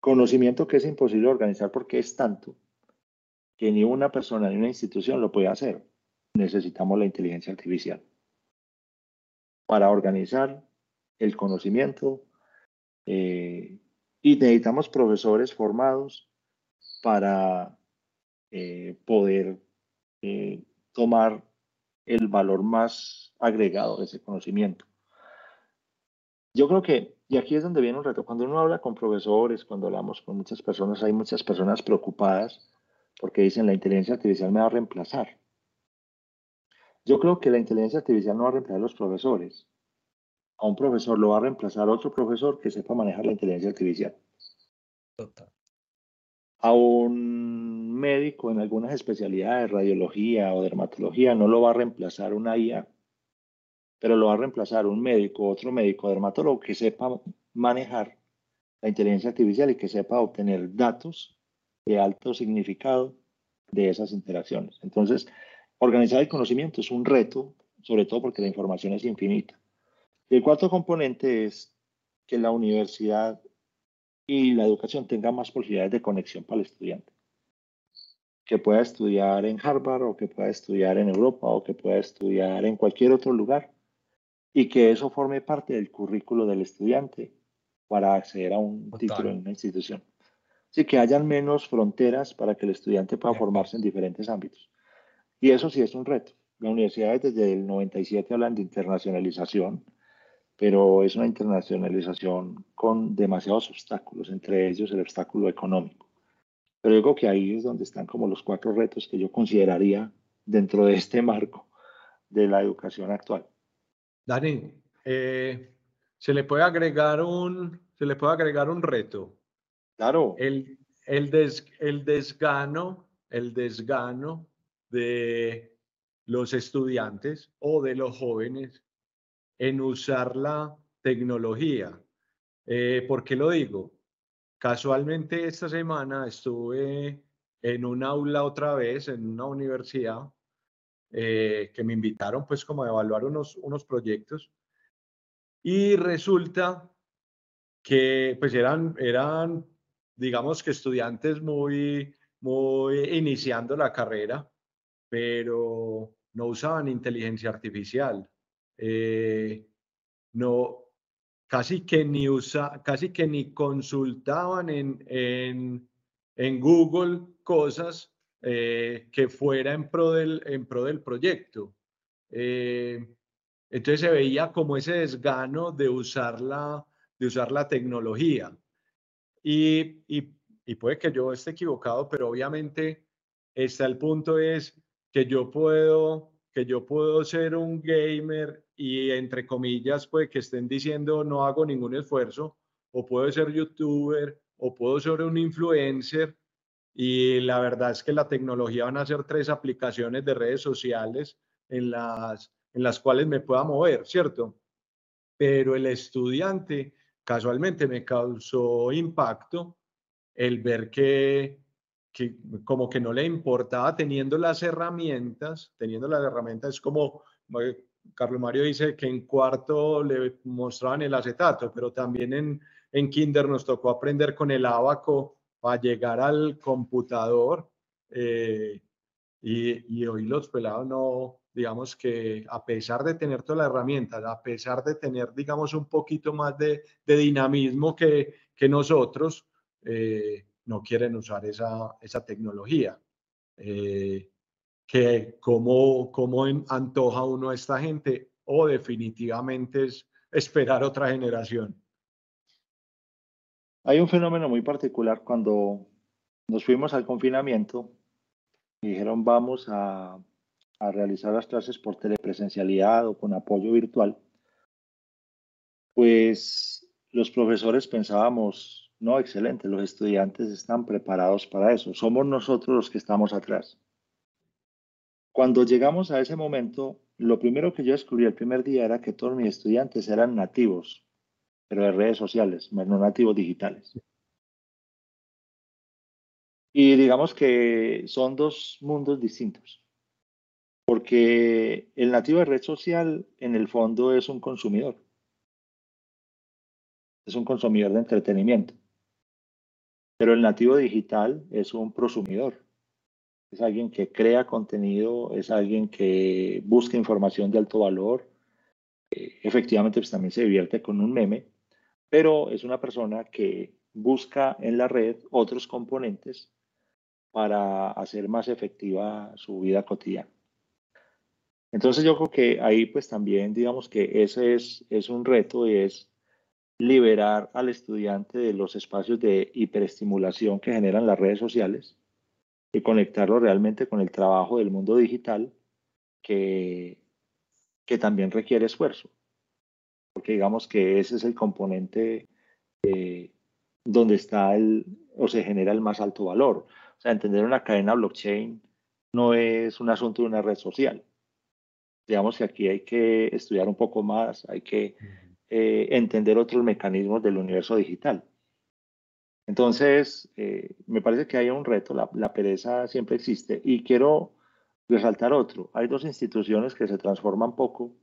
Conocimiento que es imposible organizar porque es tanto que ni una persona ni una institución lo puede hacer. Necesitamos la inteligencia artificial para organizar el conocimiento eh, y necesitamos profesores formados para eh, poder eh, tomar el valor más agregado de ese conocimiento. Yo creo que, y aquí es donde viene un reto, cuando uno habla con profesores, cuando hablamos con muchas personas, hay muchas personas preocupadas porque dicen la inteligencia artificial me va a reemplazar. Yo creo que la inteligencia artificial no va a reemplazar a los profesores. A un profesor lo va a reemplazar otro profesor que sepa manejar la inteligencia artificial. Total. A un médico en algunas especialidades, radiología o dermatología, no lo va a reemplazar una IA, pero lo va a reemplazar un médico, otro médico dermatólogo que sepa manejar la inteligencia artificial y que sepa obtener datos de alto significado de esas interacciones. Entonces, organizar el conocimiento es un reto, sobre todo porque la información es infinita. Y el cuarto componente es que la universidad y la educación tengan más posibilidades de conexión para el estudiante que pueda estudiar en Harvard o que pueda estudiar en Europa o que pueda estudiar en cualquier otro lugar y que eso forme parte del currículo del estudiante para acceder a un título en una institución. Así que hayan menos fronteras para que el estudiante pueda formarse en diferentes ámbitos. Y eso sí es un reto. Las universidades desde el 97 hablan de internacionalización, pero es una internacionalización con demasiados obstáculos, entre ellos el obstáculo económico. Pero digo que ahí es donde están como los cuatro retos que yo consideraría dentro de este marco de la educación actual. Dani, eh, se le puede agregar un, se le puede agregar un reto. Claro. El, el, des, el desgano, el desgano de los estudiantes o de los jóvenes en usar la tecnología. Eh, ¿Por qué lo digo? Casualmente esta semana estuve en un aula otra vez, en una universidad, eh, que me invitaron pues como a evaluar unos, unos proyectos y resulta que pues eran, eran digamos que estudiantes muy, muy iniciando la carrera, pero no usaban inteligencia artificial. Eh, no, casi que ni usa, casi que ni consultaban en, en, en Google cosas eh, que fuera en pro del, en pro del proyecto. Eh, entonces se veía como ese desgano de usar la, de usar la tecnología. Y, y, y puede que yo esté equivocado, pero obviamente está el punto es que yo puedo, que yo puedo ser un gamer y entre comillas, pues que estén diciendo no hago ningún esfuerzo, o puedo ser youtuber, o puedo ser un influencer, y la verdad es que la tecnología van a ser tres aplicaciones de redes sociales en las, en las cuales me pueda mover, ¿cierto? Pero el estudiante casualmente me causó impacto el ver que, que como que no le importaba teniendo las herramientas, teniendo las herramientas, es como eh, Carlos Mario dice que en cuarto le mostraban el acetato, pero también en, en kinder nos tocó aprender con el abaco para llegar al computador eh, y, y, hoy los pelados no, digamos que a pesar de tener todas las herramientas, a pesar de tener, digamos, un poquito más de, dinamismo que, que nosotros, eh, no quieren usar esa, esa tecnología. Eh, que cómo, cómo antoja uno a esta gente o definitivamente es esperar otra generación. Hay un fenómeno muy particular cuando nos fuimos al confinamiento y dijeron vamos a, a realizar las clases por telepresencialidad o con apoyo virtual, pues los profesores pensábamos, no, excelente, los estudiantes están preparados para eso, somos nosotros los que estamos atrás. Cuando llegamos a ese momento, lo primero que yo descubrí el primer día era que todos mis estudiantes eran nativos pero de redes sociales, no nativos digitales. Y digamos que son dos mundos distintos, porque el nativo de red social en el fondo es un consumidor, es un consumidor de entretenimiento, pero el nativo digital es un prosumidor, es alguien que crea contenido, es alguien que busca información de alto valor, eh, efectivamente pues también se divierte con un meme, pero es una persona que busca en la red otros componentes para hacer más efectiva su vida cotidiana. Entonces yo creo que ahí pues también digamos que ese es, es un reto y es liberar al estudiante de los espacios de hiperestimulación que generan las redes sociales y conectarlo realmente con el trabajo del mundo digital que, que también requiere esfuerzo porque digamos que ese es el componente eh, donde está el, o se genera el más alto valor. O sea, entender una cadena blockchain no es un asunto de una red social. Digamos que aquí hay que estudiar un poco más, hay que eh, entender otros mecanismos del universo digital. Entonces, eh, me parece que hay un reto, la, la pereza siempre existe y quiero resaltar otro. Hay dos instituciones que se transforman poco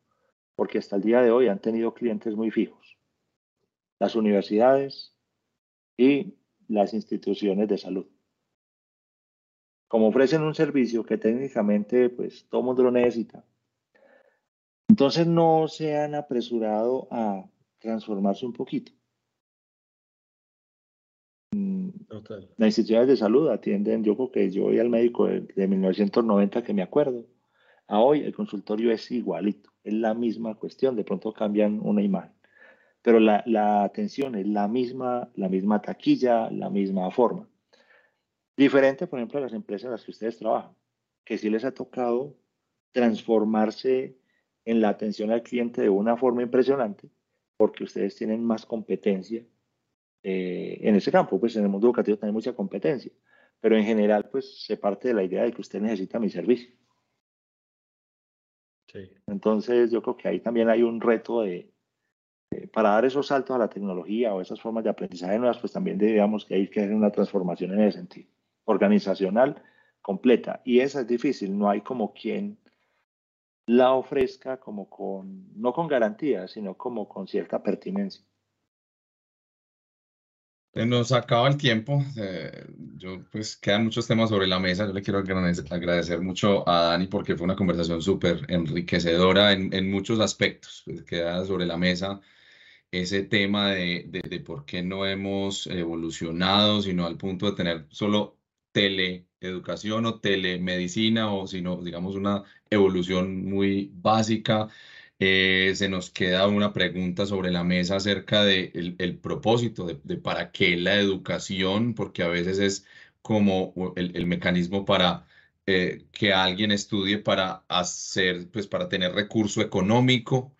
porque hasta el día de hoy han tenido clientes muy fijos. Las universidades y las instituciones de salud. Como ofrecen un servicio que técnicamente pues todo mundo lo necesita, entonces no se han apresurado a transformarse un poquito. Mm, las instituciones de salud atienden, yo creo que yo voy al médico de, de 1990 que me acuerdo, a hoy el consultorio es igualito es la misma cuestión, de pronto cambian una imagen, pero la, la atención es la misma, la misma taquilla, la misma forma. Diferente, por ejemplo, a las empresas en las que ustedes trabajan, que sí les ha tocado transformarse en la atención al cliente de una forma impresionante, porque ustedes tienen más competencia eh, en ese campo, pues en el mundo educativo tienen mucha competencia, pero en general, pues se parte de la idea de que usted necesita mi servicio. Entonces yo creo que ahí también hay un reto de, para dar esos saltos a la tecnología o esas formas de aprendizaje nuevas, pues también digamos que hay que hacer una transformación en ese sentido, organizacional completa. Y esa es difícil, no hay como quien la ofrezca como con, no con garantía, sino como con cierta pertinencia. Nos acaba el tiempo. Eh, yo, pues, quedan muchos temas sobre la mesa. Yo le quiero agradecer, mucho a Dani porque fue una conversación súper enriquecedora en, en, muchos aspectos. Pues, queda sobre la mesa ese tema de, de, de, por qué no hemos evolucionado, sino al punto de tener solo teleeducación o telemedicina, o sino, digamos, una evolución muy básica eh, se nos queda una pregunta sobre la mesa acerca del de el, propósito de, para qué la educación, porque a veces es como el, el mecanismo para eh, que alguien estudie para hacer, pues para tener recurso económico.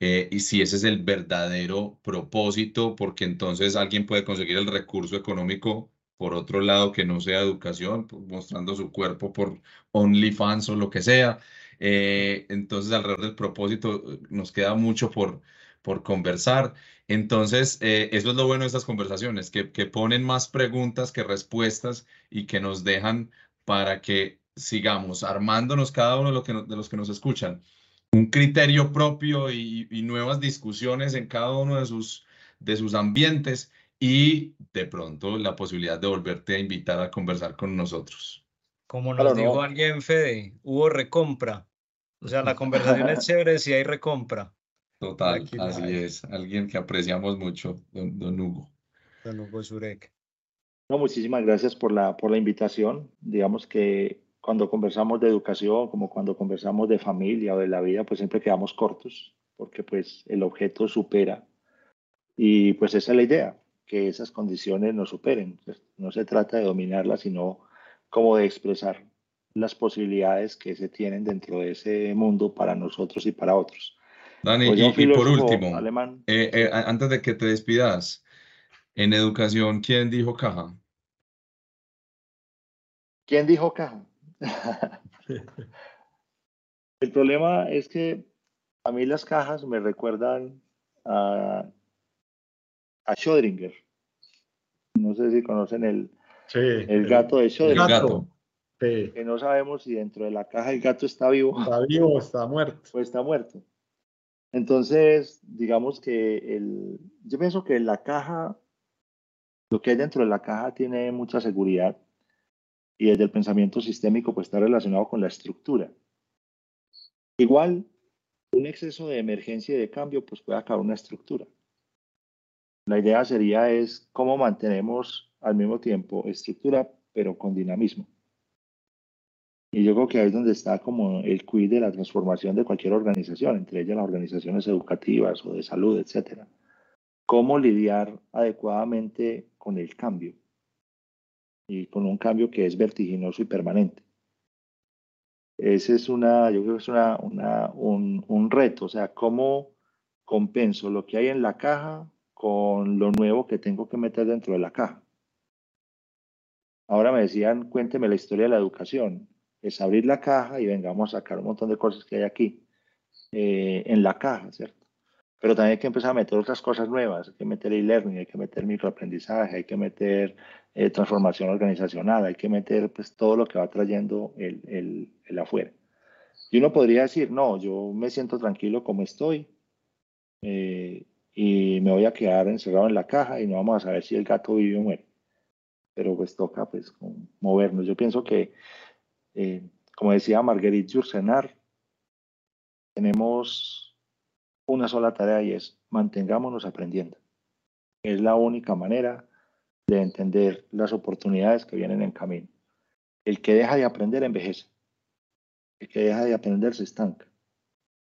Eh, y si ese es el verdadero propósito, porque entonces alguien puede conseguir el recurso económico por otro lado que no sea educación, pues, mostrando su cuerpo por OnlyFans o lo que sea. Eh, entonces, alrededor del propósito nos queda mucho por, por conversar. Entonces, eh, eso es lo bueno de estas conversaciones, que, que ponen más preguntas que respuestas y que nos dejan para que sigamos armándonos cada uno de, lo que de los que nos escuchan un criterio propio y, nuevas discusiones en cada uno de sus, de sus ambientes y de pronto la posibilidad de volverte a invitar a conversar con nosotros. Como nos dijo alguien, Fede, hubo recompra. O sea, la conversación es chévere si hay recompra. Total, así es. Alguien que apreciamos mucho, don, don Hugo. Don Hugo Zurek. No, muchísimas gracias por la, por la invitación. Digamos que cuando conversamos de educación, como cuando conversamos de familia o de la vida, pues siempre quedamos cortos, porque pues el objeto supera. Y pues esa es la idea, que esas condiciones nos superen. No se trata de dominarlas, sino como de expresar las posibilidades que se tienen dentro de ese mundo para nosotros y para otros. Dani, pues y, por último, eh, eh, antes de que te despidas, en educación, ¿quién dijo caja? ¿Quién dijo caja? El problema es que a mí las cajas me recuerdan a, a Schrödinger. No sé si conocen el, el gato de Schrödinger. Que no sabemos si dentro de la caja el gato está vivo. Está vivo o está muerto. O está muerto. Entonces, digamos que el, yo pienso que la caja, lo que hay dentro de la caja tiene mucha seguridad y desde el pensamiento sistémico pues está relacionado con la estructura. Igual, un exceso de emergencia y de cambio pues puede acabar una estructura. La idea sería es cómo mantenemos al mismo tiempo estructura pero con dinamismo. Y yo creo que ahí es donde está como el quid de la transformación de cualquier organización, entre ellas las organizaciones educativas o de salud, etcétera. Cómo lidiar adecuadamente con el cambio y con un cambio que es vertiginoso y permanente. Ese es una, yo creo que es una, un, un reto, o sea, cómo compenso lo que hay en la caja con lo nuevo que tengo que meter dentro de la caja. Ahora me decían, cuénteme la historia de la educación. Es abrir la caja y vengamos a sacar un montón de cosas que hay aquí eh, en la caja, ¿cierto? Pero también hay que empezar a meter otras cosas nuevas, hay que meter e-learning, hay que meter microaprendizaje, hay que meter eh, transformación organizacional, hay que meter pues, todo lo que va trayendo el, el, el, afuera. Y uno podría decir, no, yo me siento tranquilo como estoy eh, y me voy a quedar encerrado en la caja y no vamos a saber si el gato vive o muere. Pero pues toca pues movernos. Yo pienso que, eh, como decía Marguerite Yourcenar, tenemos una sola tarea y es mantengámonos aprendiendo. Es la única manera de entender las oportunidades que vienen en camino. El que deja de aprender envejece. El que deja de aprender se estanca.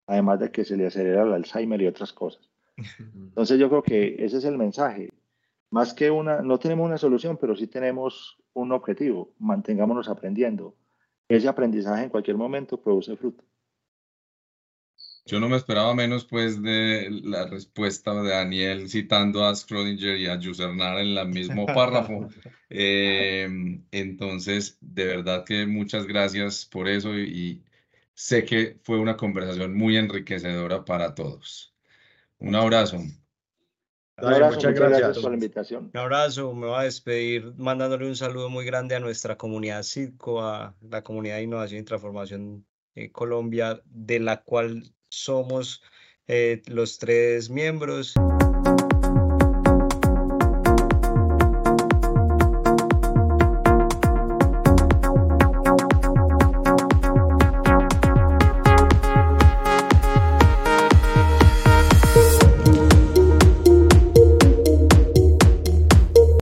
Además de que se le acelera el Alzheimer y otras cosas. Entonces yo creo que ese es el mensaje. Más que una, no tenemos una solución, pero sí tenemos un objetivo. Mantengámonos aprendiendo. Ese aprendizaje en cualquier momento produce fruto. Yo no me esperaba menos pues de la respuesta de Daniel citando a Schrödinger y a Jussernar en el mismo párrafo. Em, entonces, de verdad que muchas gracias por eso y, sé que fue una conversación muy enriquecedora para todos. Un abrazo. Un abrazo, muchas, gracias. por la invitación. Un abrazo, me voy a despedir mandándole un saludo muy grande a nuestra comunidad CITCO, a la comunidad de innovación y transformación en Colombia, de la cual somos eh, los tres miembros.